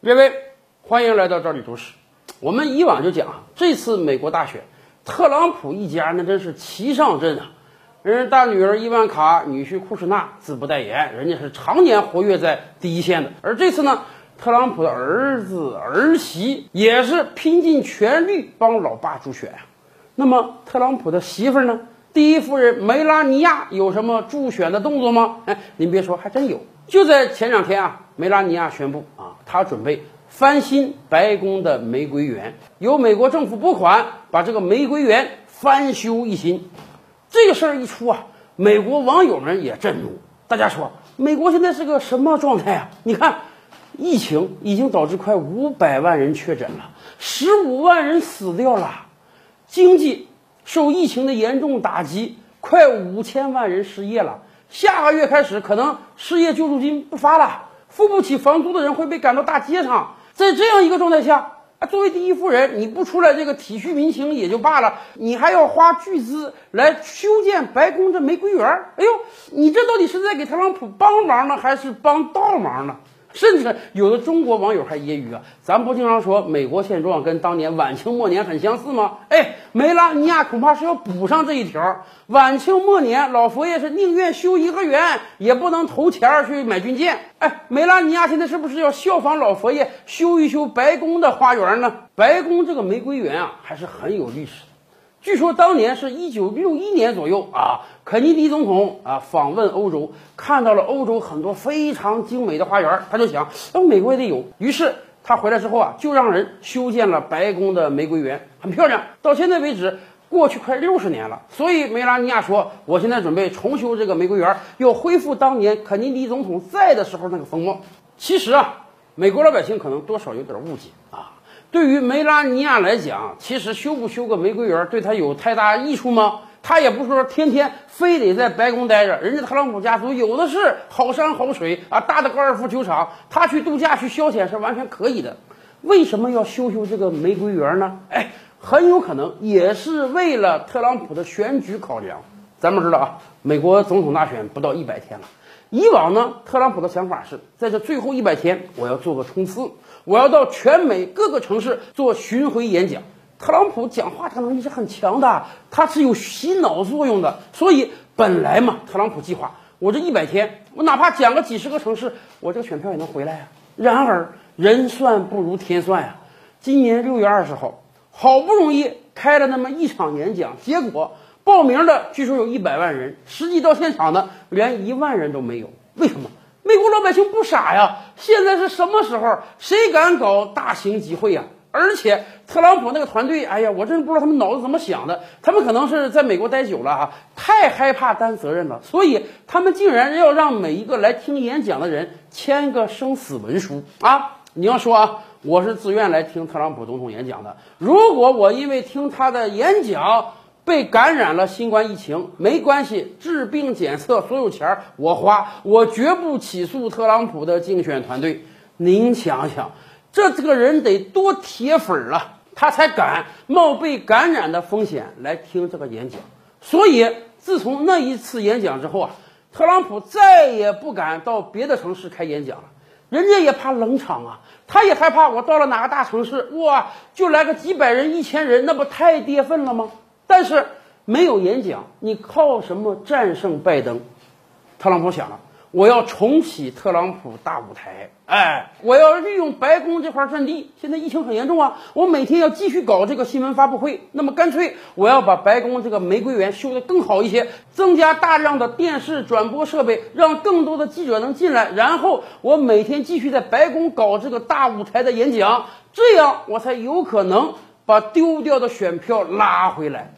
各位，欢迎来到这里读史。我们以往就讲，这次美国大选，特朗普一家那真是齐上阵啊！人家大女儿伊万卡，女婿库什纳，自不代言，人家是常年活跃在第一线的。而这次呢，特朗普的儿子儿媳也是拼尽全力帮老爸助选。那么，特朗普的媳妇儿呢？第一夫人梅拉尼亚有什么助选的动作吗？哎，您别说，还真有。就在前两天啊，梅拉尼亚宣布啊，她准备翻新白宫的玫瑰园，由美国政府拨款把这个玫瑰园翻修一新。这个事儿一出啊，美国网友们也震怒。大家说，美国现在是个什么状态啊？你看，疫情已经导致快五百万人确诊了，十五万人死掉了，经济受疫情的严重打击，快五千万人失业了。下个月开始，可能失业救助金不发了，付不起房租的人会被赶到大街上。在这样一个状态下，啊，作为第一夫人，你不出来这个体恤民情也就罢了，你还要花巨资来修建白宫这玫瑰园儿。哎呦，你这到底是在给特朗普帮忙呢，还是帮倒忙呢？甚至有的中国网友还揶揄啊，咱不经常说美国现状跟当年晚清末年很相似吗？哎，梅拉尼亚恐怕是要补上这一条。晚清末年，老佛爷是宁愿修颐和园，也不能投钱去买军舰。哎，梅拉尼亚现在是不是要效仿老佛爷修一修白宫的花园呢？白宫这个玫瑰园啊，还是很有历史的。据说当年是一九六一年左右啊，肯尼迪总统啊访问欧洲，看到了欧洲很多非常精美的花园，他就想，那美国也得有。于是他回来之后啊，就让人修建了白宫的玫瑰园，很漂亮。到现在为止，过去快六十年了。所以梅拉尼亚说，我现在准备重修这个玫瑰园，要恢复当年肯尼迪总统在的时候那个风貌。其实啊，美国老百姓可能多少有点误解啊。对于梅拉尼亚来讲，其实修不修个玫瑰园对他有太大益处吗？他也不是说天天非得在白宫待着，人家特朗普家族有的是好山好水啊，大的高尔夫球场，他去度假去消遣是完全可以的。为什么要修修这个玫瑰园呢？哎，很有可能也是为了特朗普的选举考量。咱们知道啊，美国总统大选不到一百天了。以往呢，特朗普的想法是在这最后一百天，我要做个冲刺，我要到全美各个城市做巡回演讲。特朗普讲话这个能力是很强的，他是有洗脑作用的。所以本来嘛，特朗普计划我这一百天，我哪怕讲个几十个城市，我这个选票也能回来呀。然而人算不如天算呀，今年六月二十号，好不容易开了那么一场演讲，结果。报名的据说有一百万人，实际到现场的连一万人都没有。为什么？美国老百姓不傻呀！现在是什么时候？谁敢搞大型集会呀？而且特朗普那个团队，哎呀，我真不知道他们脑子怎么想的。他们可能是在美国待久了啊，太害怕担责任了，所以他们竟然要让每一个来听演讲的人签个生死文书啊！你要说啊，我是自愿来听特朗普总统演讲的，如果我因为听他的演讲，被感染了新冠疫情没关系，治病检测所有钱我花，我绝不起诉特朗普的竞选团队。您想想，这这个人得多铁粉啊，他才敢冒被感染的风险来听这个演讲。所以，自从那一次演讲之后啊，特朗普再也不敢到别的城市开演讲了。人家也怕冷场啊，他也害怕我到了哪个大城市，哇，就来个几百人、一千人，那不太跌份了吗？但是没有演讲，你靠什么战胜拜登？特朗普想了，我要重启特朗普大舞台，哎，我要利用白宫这块阵地。现在疫情很严重啊，我每天要继续搞这个新闻发布会。那么干脆我要把白宫这个玫瑰园修得更好一些，增加大量的电视转播设备，让更多的记者能进来。然后我每天继续在白宫搞这个大舞台的演讲，这样我才有可能把丢掉的选票拉回来。